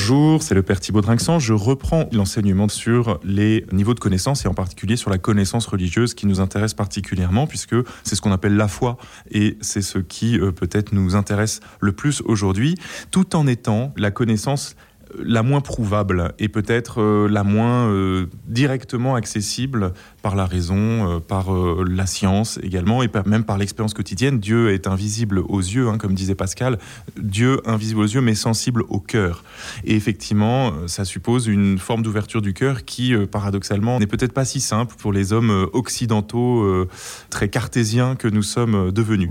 Bonjour, c'est le Père Thibaut Drinxan. Je reprends l'enseignement sur les niveaux de connaissance et en particulier sur la connaissance religieuse qui nous intéresse particulièrement puisque c'est ce qu'on appelle la foi et c'est ce qui euh, peut-être nous intéresse le plus aujourd'hui, tout en étant la connaissance la moins prouvable et peut-être euh, la moins euh, directement accessible par la raison, euh, par la science également et même par l'expérience quotidienne. Dieu est invisible aux yeux, hein, comme disait Pascal. Dieu invisible aux yeux mais sensible au cœur. Et effectivement, ça suppose une forme d'ouverture du cœur qui, paradoxalement, n'est peut-être pas si simple pour les hommes occidentaux très cartésiens que nous sommes devenus.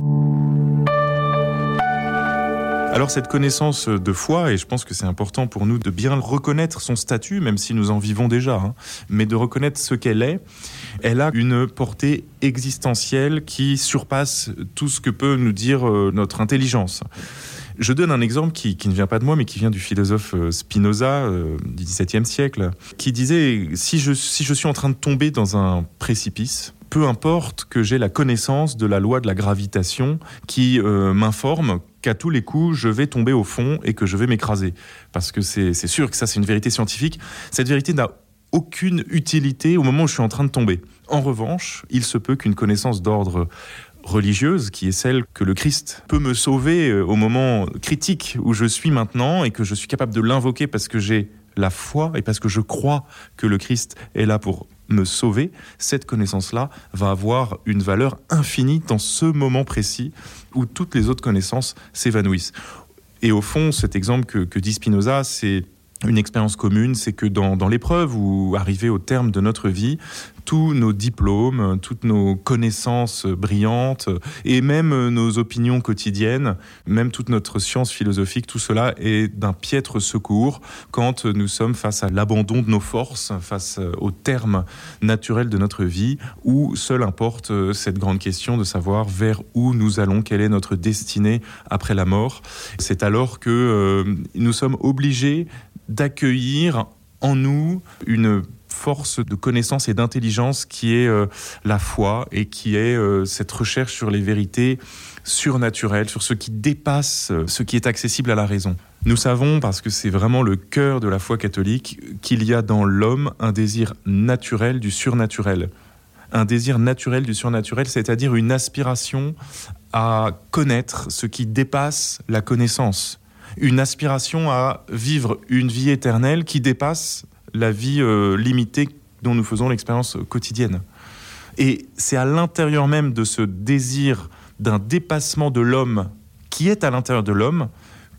Alors cette connaissance de foi, et je pense que c'est important pour nous de bien reconnaître son statut, même si nous en vivons déjà, hein, mais de reconnaître ce qu'elle est, elle a une portée existentielle qui surpasse tout ce que peut nous dire euh, notre intelligence. Je donne un exemple qui, ne vient pas de moi, mais qui vient du philosophe euh, Spinoza euh, du XVIIe siècle, qui disait si je, si je suis en train de tomber dans un précipice, peu importe que j'ai la connaissance de la loi de la gravitation qui m'informe qu'à tous les coups, je vais tomber au fond et que je vais m'écraser. Parce que c'est sûr que ça, c'est une vérité scientifique. Cette vérité n'a aucune utilité au moment où je suis en train de tomber. En revanche, il se peut qu'une connaissance d'ordre religieuse, qui est celle que le Christ peut me sauver euh, au moment critique où je suis maintenant et que je suis capable de l'invoquer parce que j'ai la foi et parce que je crois que le Christ est là pour me sauver, cette connaissance-là va avoir une valeur infinie dans ce moment précis où toutes les autres connaissances s'évanouissent. Et au fond, cet exemple que, que dit Spinoza, c'est une expérience commune, c'est que dans, l'épreuve ou arrivé au terme de notre vie, tous nos diplômes, toutes nos connaissances brillantes et même nos opinions quotidiennes, même toute notre science philosophique, tout cela est d'un piètre secours quand nous sommes face à l'abandon de nos forces, face au terme naturel de notre vie, où seul importe cette grande question de savoir vers où nous allons, quelle est notre destinée après la mort. C'est alors que euh, nous sommes obligés d'accueillir en nous une force de connaissance et d'intelligence qui est euh, la foi et qui est euh, cette recherche sur les vérités surnaturelles, sur ce qui dépasse euh, ce qui est accessible à la raison. Nous savons, parce que c'est vraiment le cœur de la foi catholique, qu'il y a dans l'homme un désir naturel du surnaturel. Un désir naturel du surnaturel, c'est-à-dire une aspiration à connaître ce qui dépasse la connaissance. Une aspiration à vivre une vie éternelle qui dépasse la vie euh, limitée dont nous faisons l'expérience quotidienne. Et c'est à l'intérieur même de ce désir d'un dépassement de l'homme qui est à l'intérieur de l'homme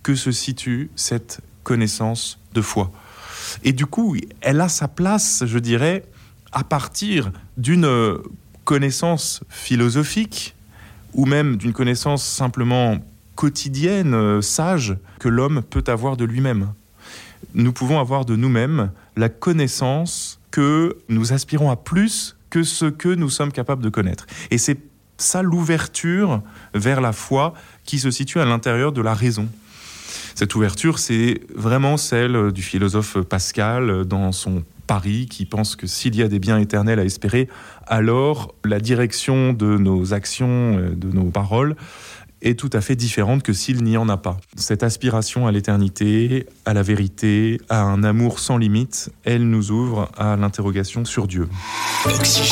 que se situe cette connaissance de foi. Et du coup, elle a sa place, je dirais, à partir d'une connaissance philosophique ou même d'une connaissance simplement quotidienne, euh, sage, que l'homme peut avoir de lui-même nous pouvons avoir de nous-mêmes la connaissance que nous aspirons à plus que ce que nous sommes capables de connaître. Et c'est ça l'ouverture vers la foi qui se situe à l'intérieur de la raison. Cette ouverture, c'est vraiment celle du philosophe Pascal dans son Paris qui pense que s'il y a des biens éternels à espérer, alors la direction de nos actions, de nos paroles, est tout à fait différente que s'il n'y en a pas. Cette aspiration à l'éternité, à la vérité, à un amour sans limite, elle nous ouvre à l'interrogation sur Dieu. Si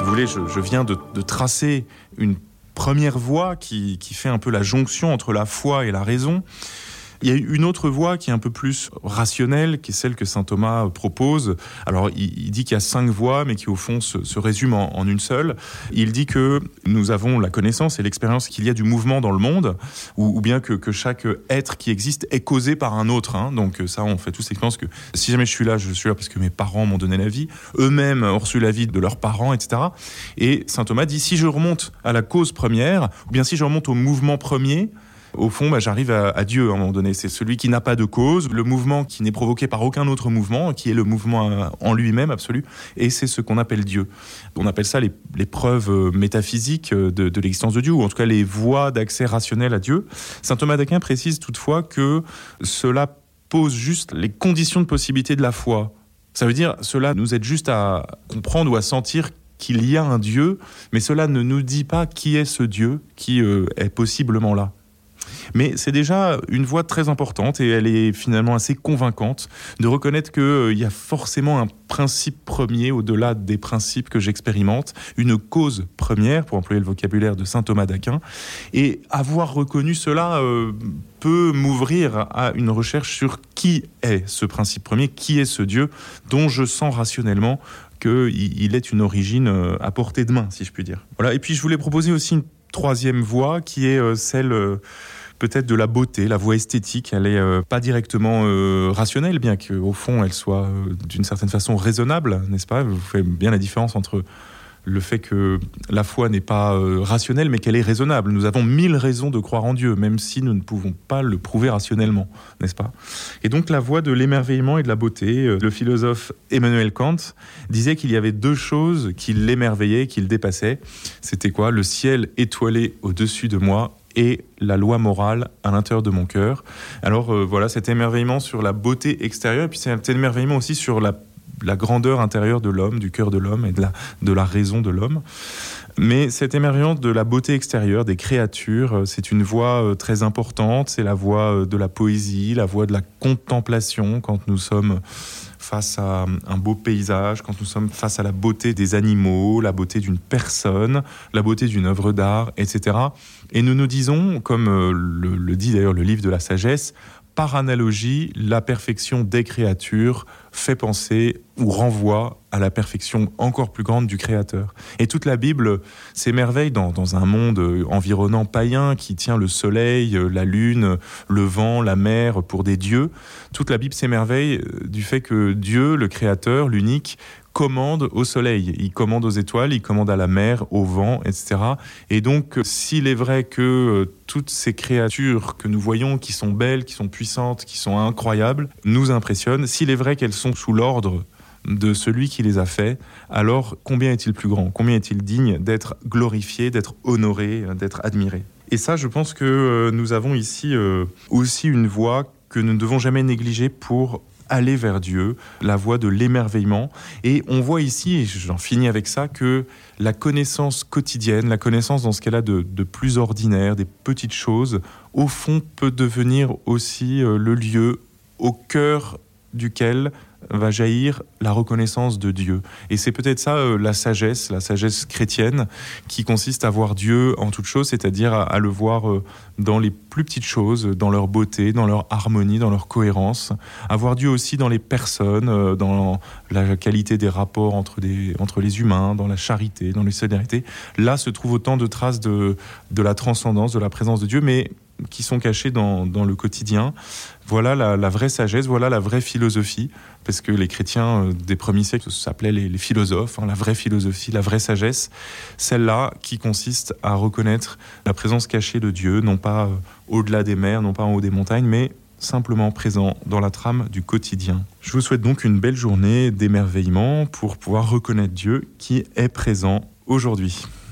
vous voulez, je, viens de, tracer une première voie qui, qui fait un peu la jonction entre la foi et la raison. Il y a une autre voie qui est un peu plus rationnelle, qui est celle que saint Thomas propose. Alors, il, dit qu'il y a cinq voies, mais qui au fond se, résument en, une seule. Il dit que nous avons la connaissance et l'expérience qu'il y a du mouvement dans le monde, ou, bien que, chaque être qui existe est causé par un autre. Hein. Donc ça, on fait tous l'expérience que si jamais je suis là, je suis là parce que mes parents m'ont donné la vie, eux-mêmes ont reçu la vie de leurs parents, etc. Et saint Thomas dit si je remonte à la cause première, ou bien si je remonte au mouvement premier, au fond, bah, j'arrive à, Dieu à un moment donné. C'est celui qui n'a pas de cause, le mouvement qui n'est provoqué par aucun autre mouvement, qui est le mouvement euh, en lui-même absolu, et c'est ce qu'on appelle Dieu. On appelle ça les, preuves euh, métaphysiques euh, de, l'existence de Dieu, ou en tout cas les voies d'accès rationnel à Dieu. Saint Thomas d'Aquin précise toutefois que cela pose juste les conditions de possibilité de la foi. Ça veut dire, cela nous aide juste à comprendre ou à sentir qu'il y a un Dieu, mais cela ne nous dit pas qui est ce Dieu qui est possiblement là. Mais c'est déjà une voie très importante et elle est finalement assez convaincante de reconnaître qu'il euh, y a forcément un principe premier au-delà des principes que j'expérimente, une cause première, pour employer le vocabulaire de saint Thomas d'Aquin. Et avoir reconnu cela euh, peut m'ouvrir à une recherche sur qui est ce principe premier, qui est ce Dieu dont je sens rationnellement qu'il est une origine euh, à portée de main, si je puis dire. Voilà. Et puis je voulais proposer aussi une troisième voie qui est euh, celle peut-être de la beauté, la voie esthétique. Elle est pas directement rationnelle, bien qu'au fond elle soit d'une certaine façon raisonnable, n'est-ce pas? Vous faites bien la différence entre le fait que la foi n'est pas euh, rationnelle, mais qu'elle est raisonnable. Nous avons mille raisons de croire en Dieu, même si nous ne pouvons pas le prouver rationnellement, n'est-ce pas? Et donc la voie de l'émerveillement et de la beauté, euh, le philosophe Emmanuel Kant disait qu'il y avait deux choses qui l'émerveillaient, qui le dépassaient. C'était quoi? Le ciel étoilé au-dessus de moi et la loi morale à l'intérieur de mon cœur. Alors euh, voilà, cet émerveillement sur la beauté extérieure, et puis cet émerveillement aussi sur la la grandeur intérieure de l'homme, du cœur de l'homme et de la, de la raison de l'homme. Mais cette émergence de la beauté extérieure des créatures, euh, c'est une voie euh, très importante, c'est la voie euh, de la poésie, la voie de la contemplation quand nous sommes face à un beau paysage, quand nous sommes face à la beauté des animaux, la beauté d'une personne, la beauté d'une œuvre d'art, etc. Et nous nous disons, comme le dit d'ailleurs le livre de la sagesse, par analogie, la perfection des créatures fait penser ou renvoie à la perfection encore plus grande du Créateur. Et toute la Bible s'émerveille dans, un monde environnant païen qui tient le soleil, la lune, le vent, la mer pour des dieux. Toute la Bible s'émerveille du fait que Dieu, le Créateur, l'unique, commande au soleil, il commande aux étoiles, il commande à la mer, au vent, etc. Et donc, s'il est vrai que euh, toutes ces créatures que nous voyons, qui sont belles, qui sont puissantes, qui sont incroyables, nous impressionnent, s'il est vrai qu'elles sont sous l'ordre de celui qui les a fait, alors combien est-il plus grand? Combien est-il digne d'être glorifié, d'être honoré, d'être admiré? Et ça, je pense que euh, nous avons ici euh, aussi une voie que nous ne devons jamais négliger pour aller vers Dieu, la voie de l'émerveillement. Et on voit ici, et j'en finis avec ça, que la connaissance quotidienne, la connaissance dans ce qu'elle a de, de, plus ordinaire, des petites choses, au fond peut devenir aussi euh, le lieu au cœur duquel va jaillir la reconnaissance de Dieu. Et c'est peut-être ça euh, la sagesse, la sagesse chrétienne, qui consiste à voir Dieu en toute chose, c'est-à-dire à, le voir euh, dans les plus petites choses, dans leur beauté, dans leur harmonie, dans leur cohérence, à voir Dieu aussi dans les personnes, euh, dans la qualité des rapports entre, des, entre les humains, dans la charité, dans les solidarités. Là se trouvent autant de traces de, de la transcendance, de la présence de Dieu, mais qui sont cachés dans, le quotidien. Voilà la, vraie sagesse, voilà la vraie philosophie, parce que les chrétiens euh, des premiers siècles s'appelaient les, les, philosophes, hein, la vraie philosophie, la vraie sagesse, celle-là qui consiste à reconnaître la présence cachée de Dieu, non pas euh, au-delà des mers, non pas en haut des montagnes, mais simplement présent dans la trame du quotidien. Je vous souhaite donc une belle journée d'émerveillement pour pouvoir reconnaître Dieu qui est présent aujourd'hui.